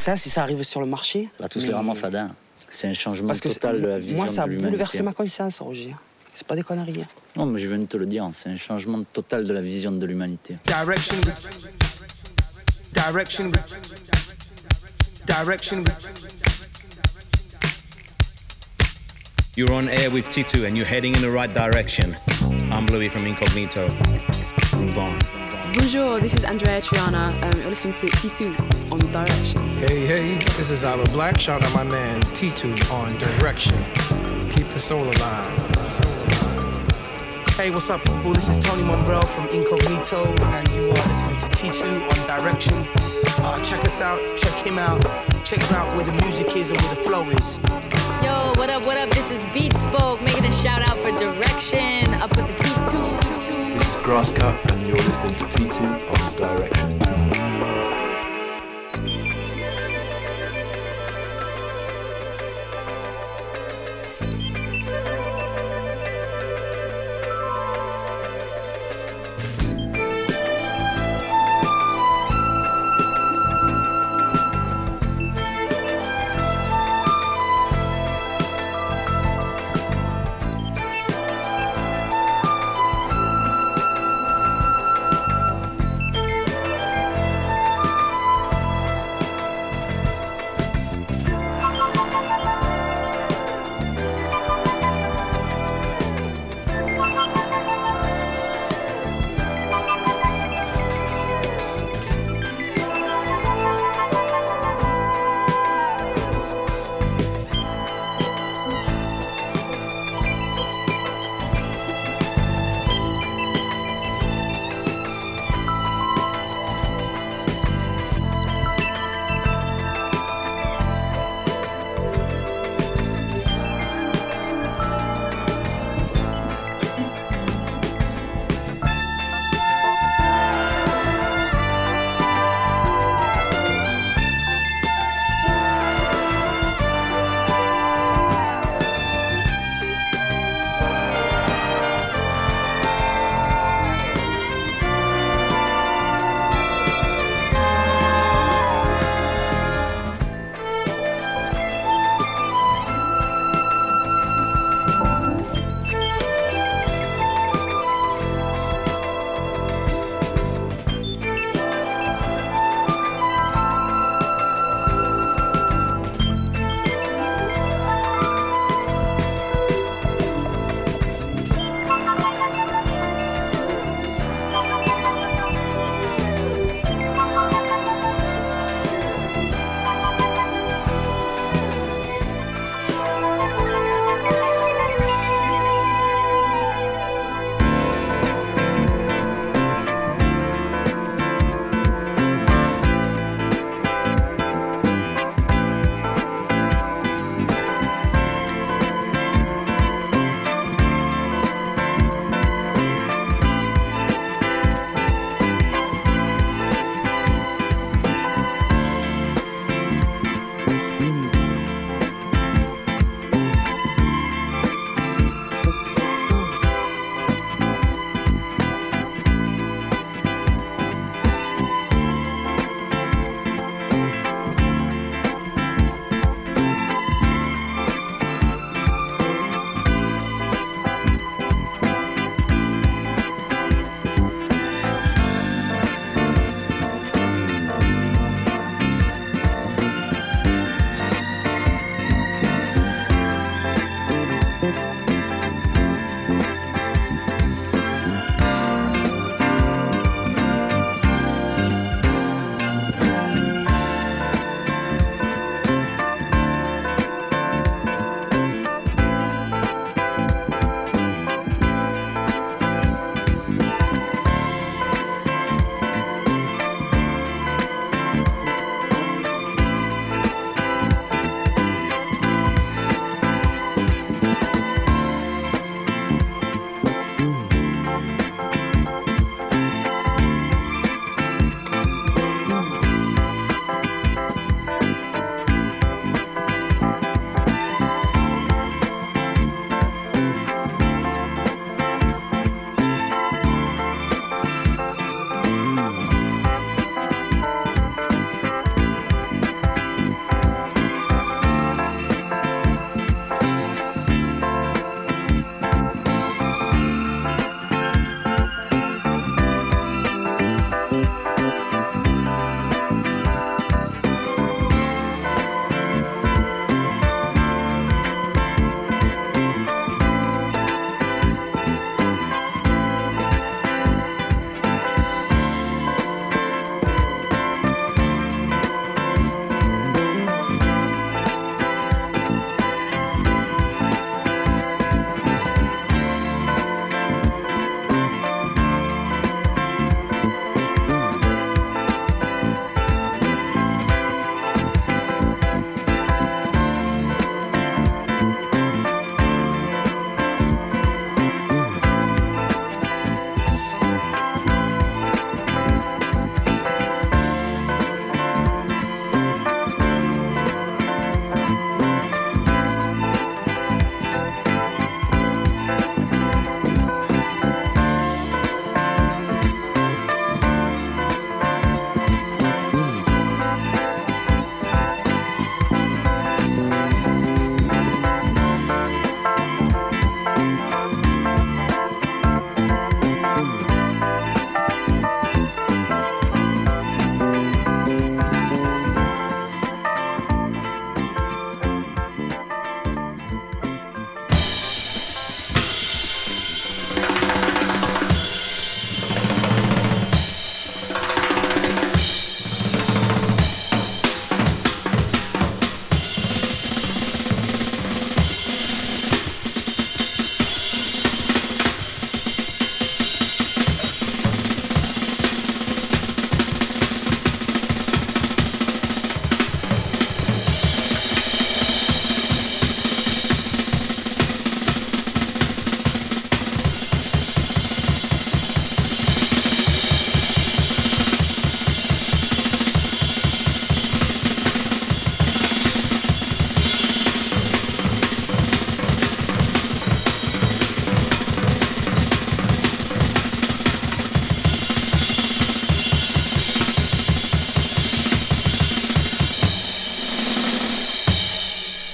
Ça, si ça arrive sur le marché. Ça va tous mais- les fadin. C'est un changement Parce que total de la vision moi, ça a de l'humanité. bouleversé ma conscience, Roger. C'est pas des conneries. hein. Non, mais je viens de te le dire, c'est un changement total de la vision de l'humanité. Direction. Direction. Direction. You're on air with Titu and you're heading in the right direction. I'm Louis from Incognito. Move on. Bonjour, this is Andrea Triana. Um, you're listening to T2 on Direction. Hey, hey, this is Aloe Blacc. Shout out my man T2 on Direction. Keep the soul alive. Hey, what's up, people? This is Tony Momrelle from Incognito, and you are listening to T2 on Direction. Uh, check us out, check him out, check out where the music is and where the flow is. Yo, what up, what up? This is Beat Spoke making a shout out for direction up with the T2. Grasscut, and you're listening to T2 on Direction.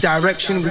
Direction.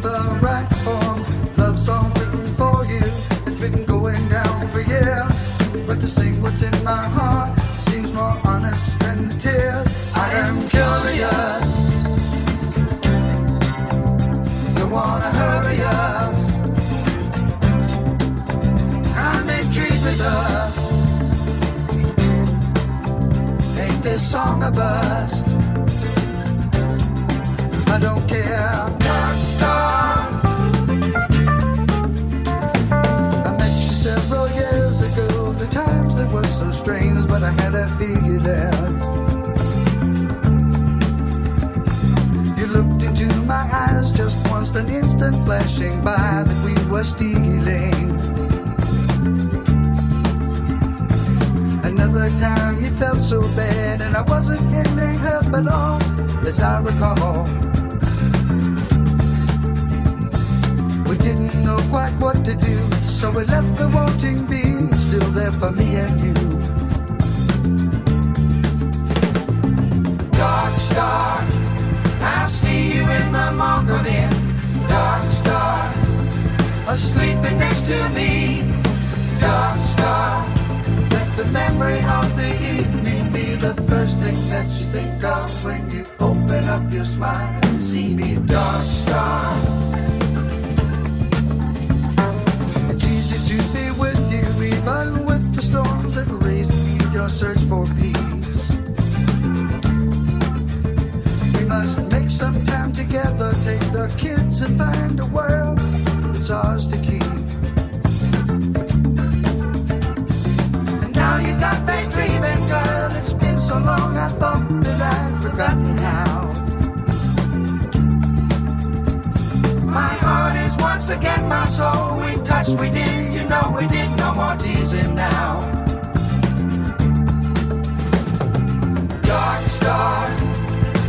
the once again my soul. We touched, we did, you know we did. No more teasing now. Dark star,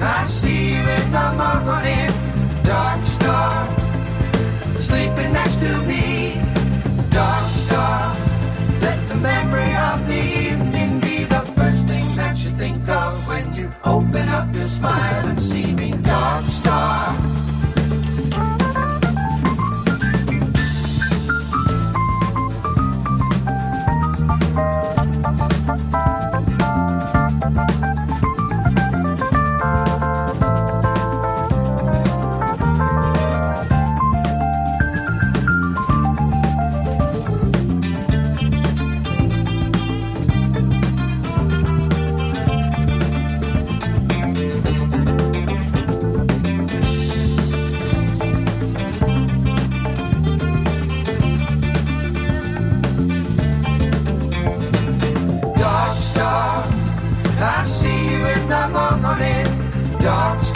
I see you in the morning. Dark star, sleeping next to me. Dark star, let the memory of the evening be the first thing that you think of when you open up your smile and see me. Dark star.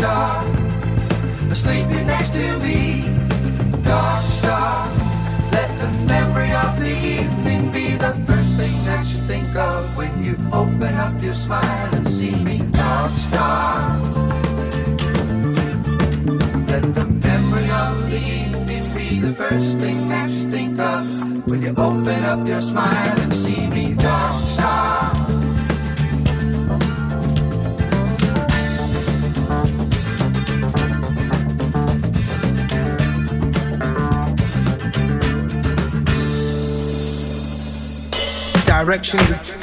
star, sleeping next to me. Dark star, let the memory of the evening be the first thing that you think of when you open up your smile and see me. Dark star, let the memory of the evening be the first thing that you think of when you open up your smile direction.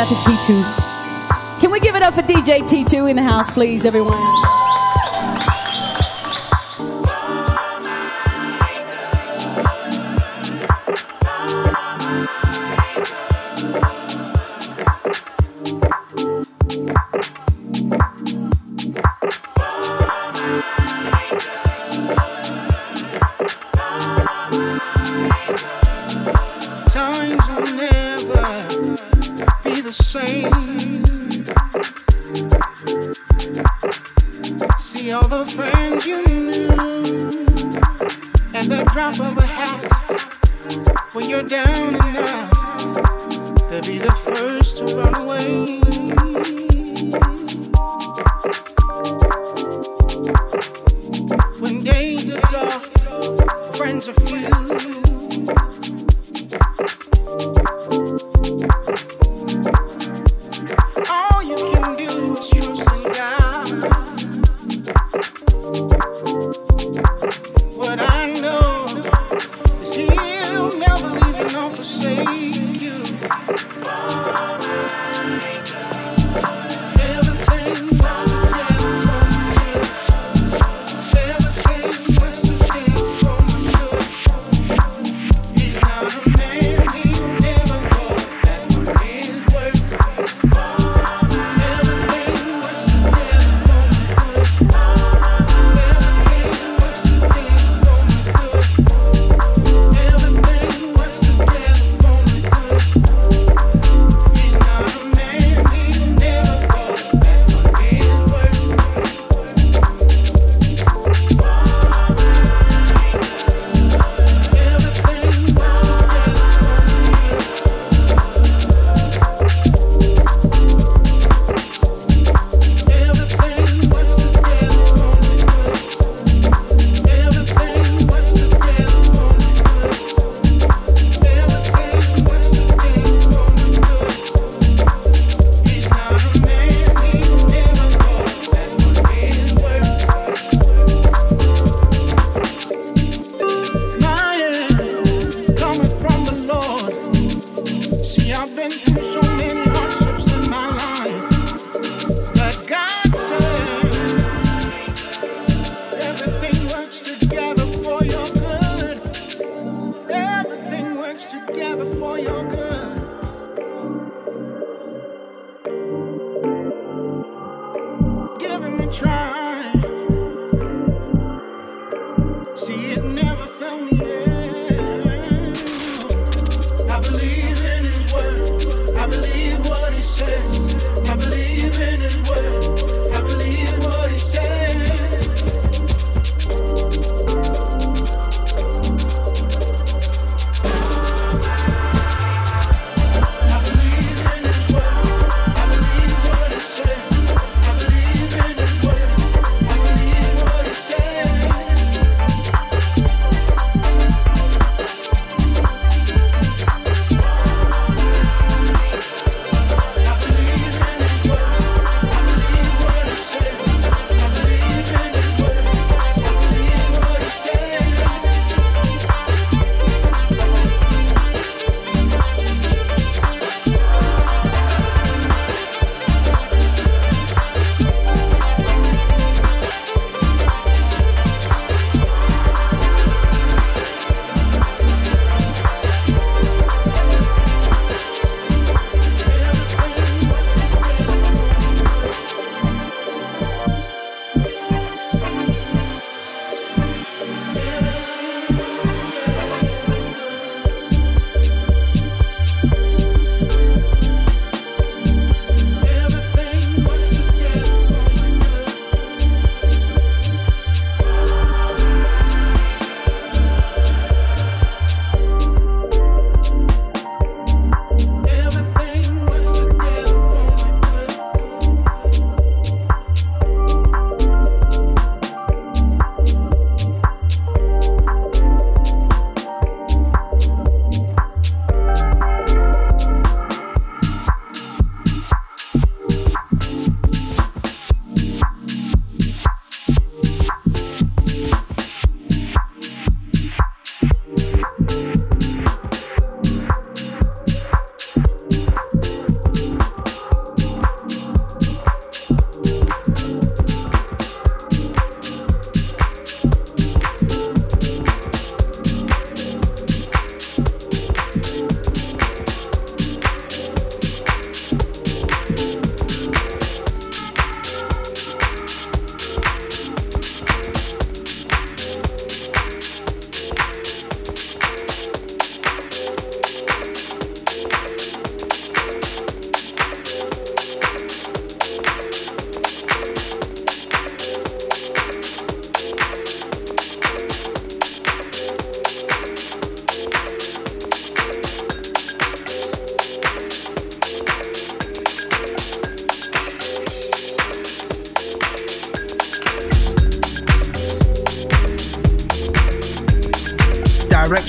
out to T2. Can we give it up for DJ T2 in the house, please, everyone?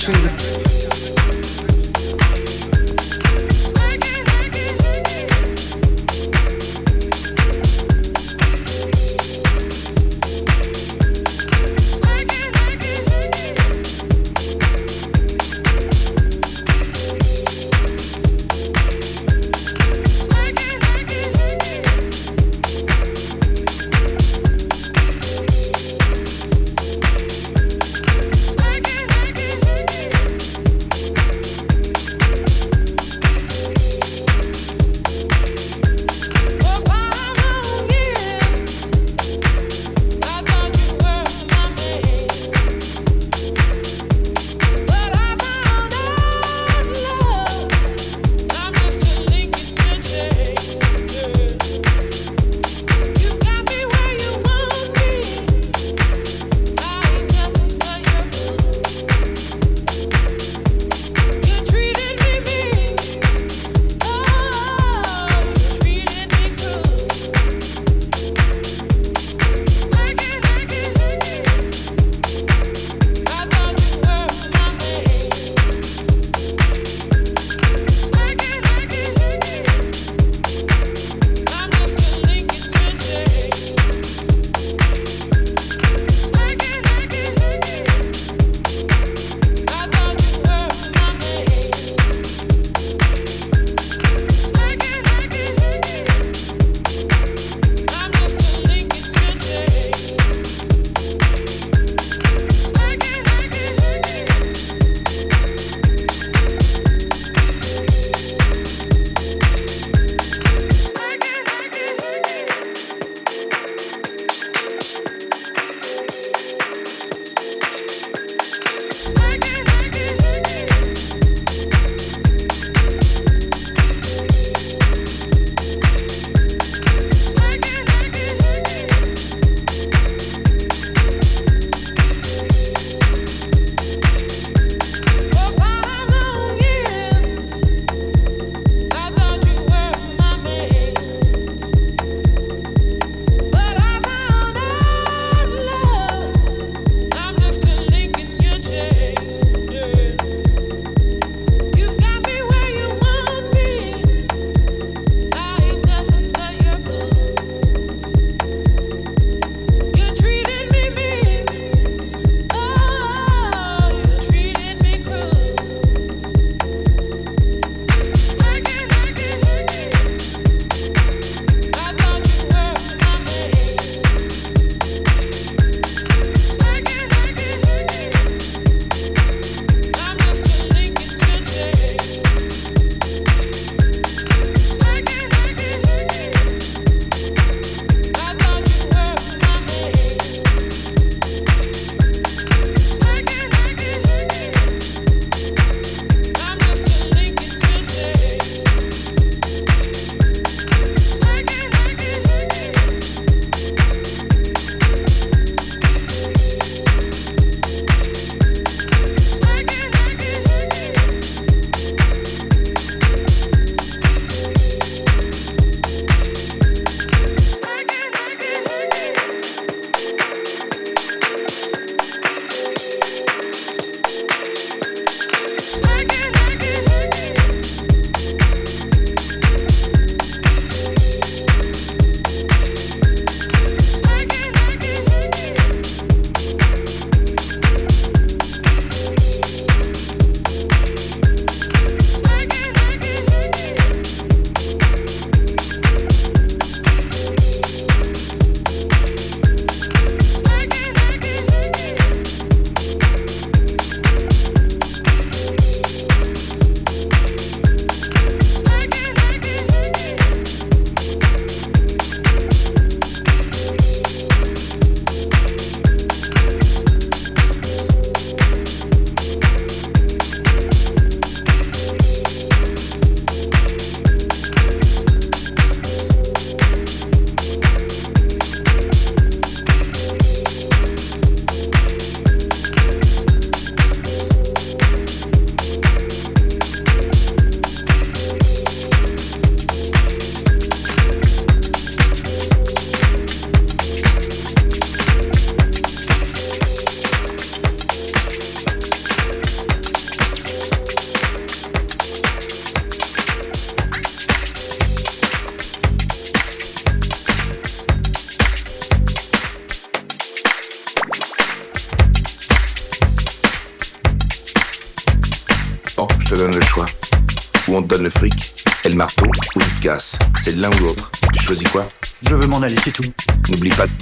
Direction.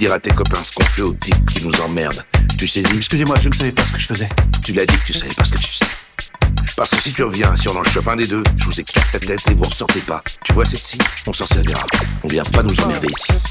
Dire à tes copains ce qu'on fait aux types qui nous emmerdent. Tu saisis Excusez-moi, je ne savais pas ce que je faisais. Tu l'as dit que tu savais pas ce que tu sais. Parce que si tu reviens, si on en chope un des deux, je vous éclate la tête et vous ressortez pas. Tu vois cette ci On s'en servira. On vient pas nous emmerder ici.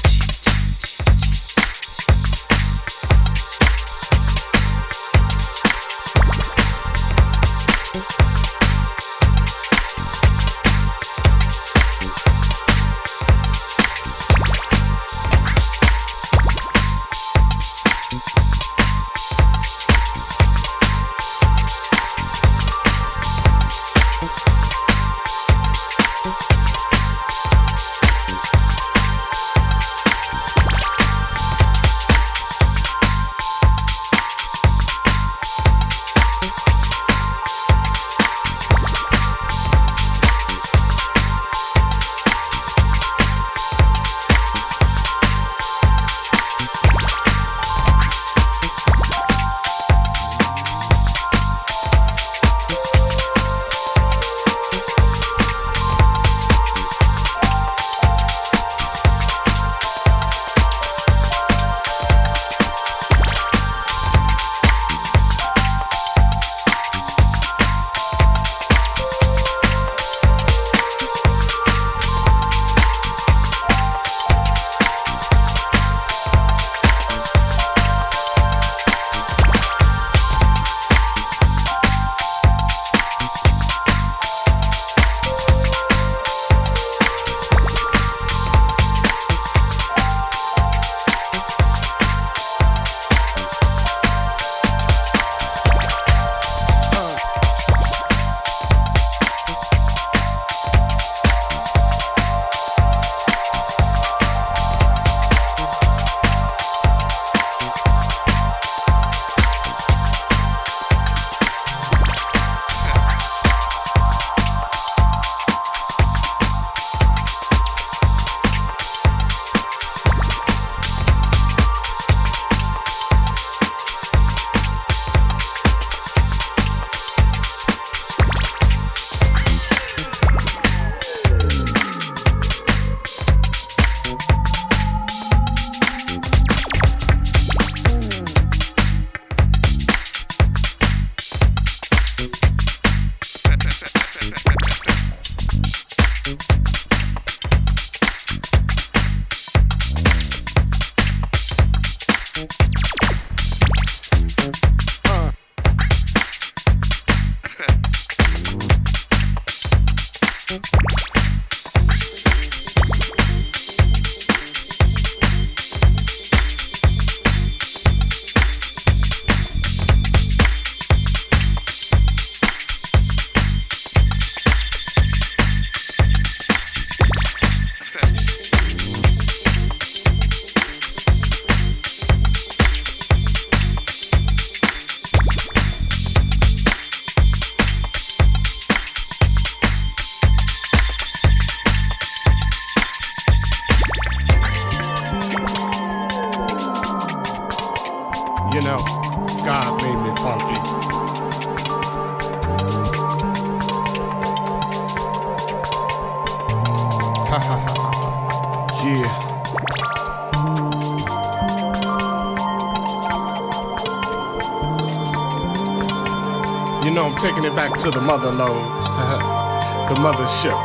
To the mother lode, the mothership.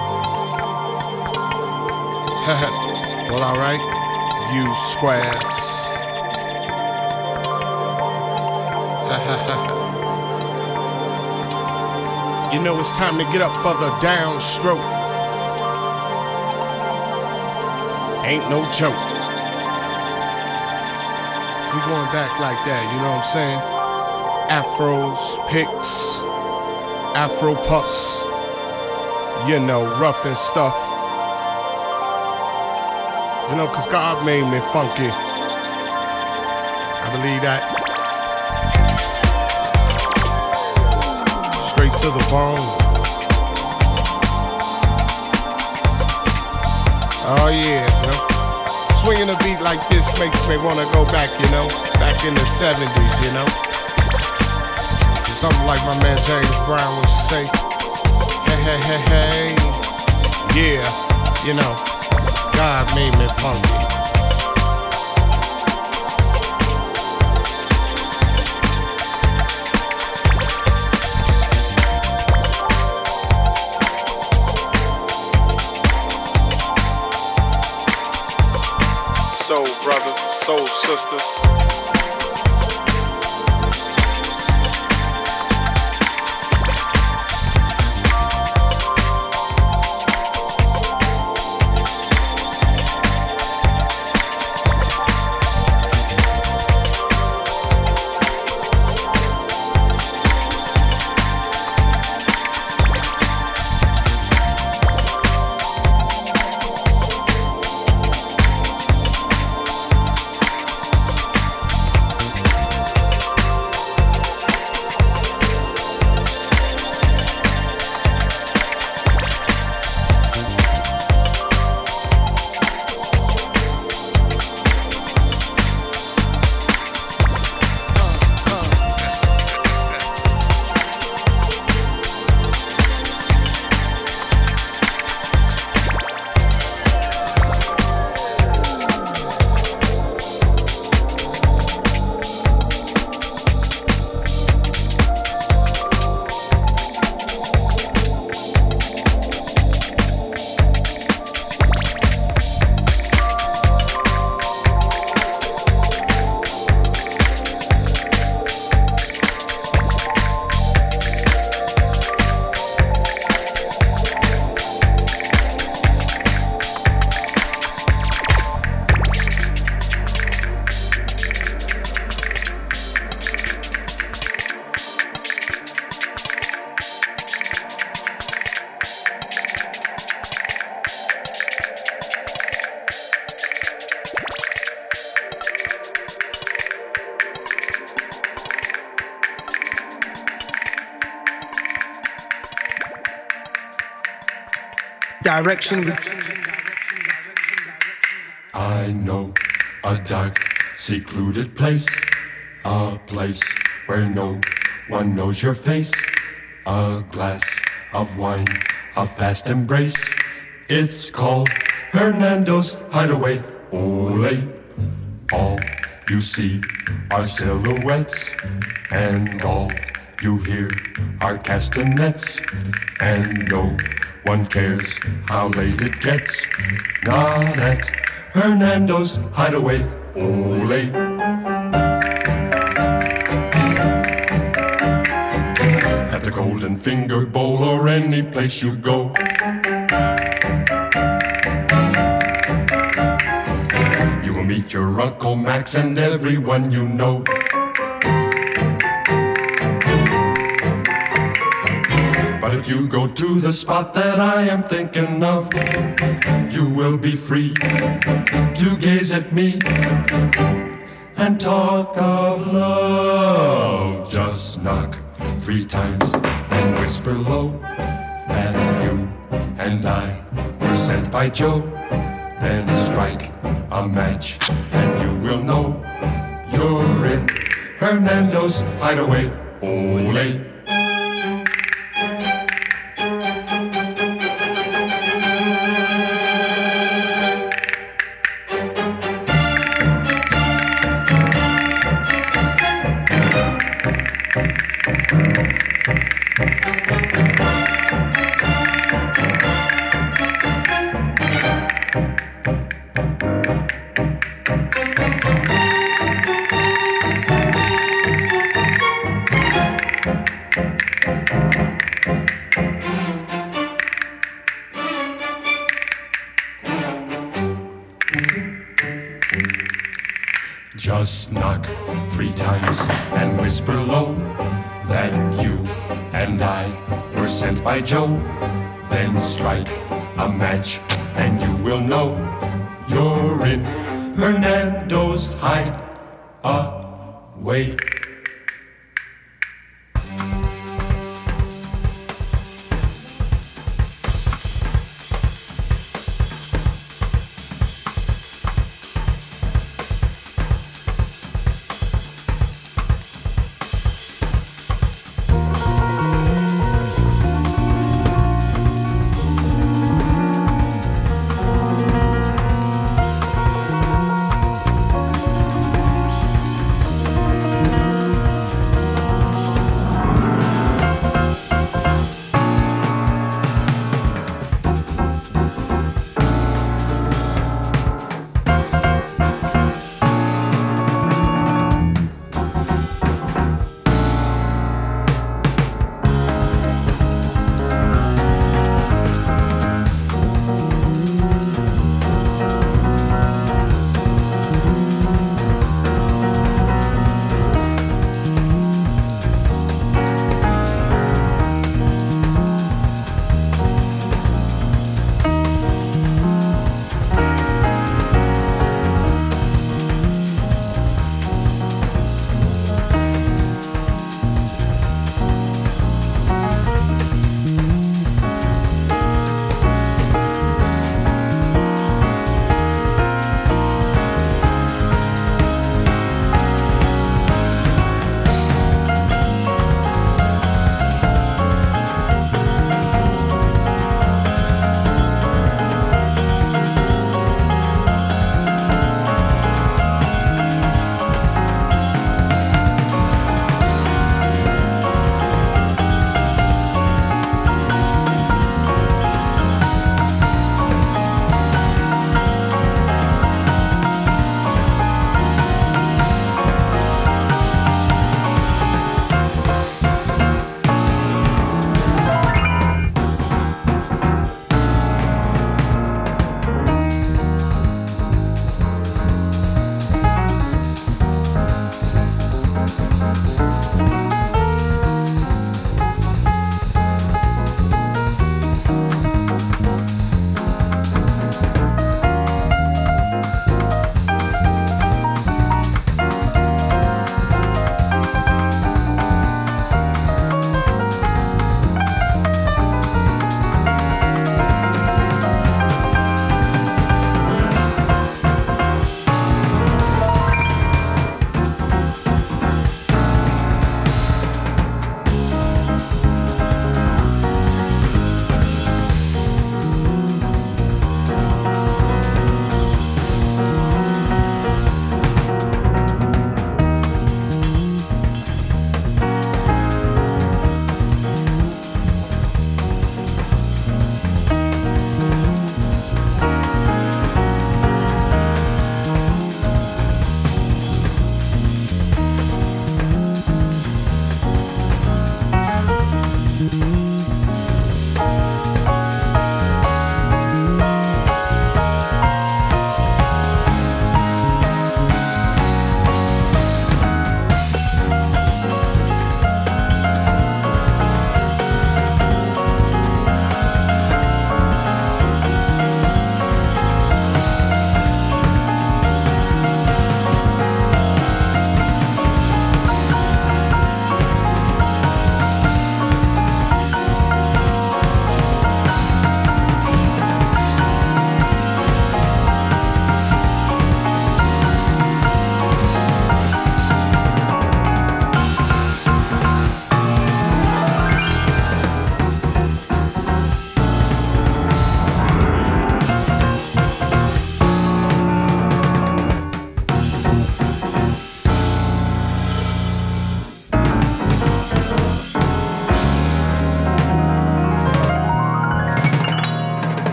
well, alright, you squares. you know it's time to get up for the downstroke. Ain't no joke. We going back like that, you know what I'm saying? Afros, picks, Afro puffs, you know, rough and stuff. You know, cause God made me funky. I believe that. straight to the bone. Oh yeah, you know. Swinging a beat like this makes me wanna go back, you know, back in the 70s, you know. Something like my man James Brown would say. hey, hey, hey. Hey. Yeah, you know, God made me funky. Soul brothers, soul sisters. Direction. I know a dark, secluded place, a place where no one knows your face. A glass of wine, a fast embrace. It's called Hernando's Hideaway. Ole, all you see are silhouettes, and all you hear are castanets, and no one cares how late it gets. Not at Hernando's Hideaway. Ole. At the Golden Finger Bowl or any place you go. You will meet your Uncle Max and everyone you know. Three times and whisper low that you and I were sent by Joe. Then strike a match and you will know you're in Hernando's hideaway. Ole.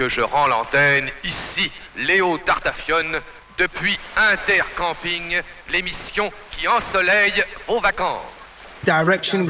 Que je rends l'antenne. Ici, Léo Tartafione, depuis Intercamping, l'émission qui ensoleille vos vacances. Direction.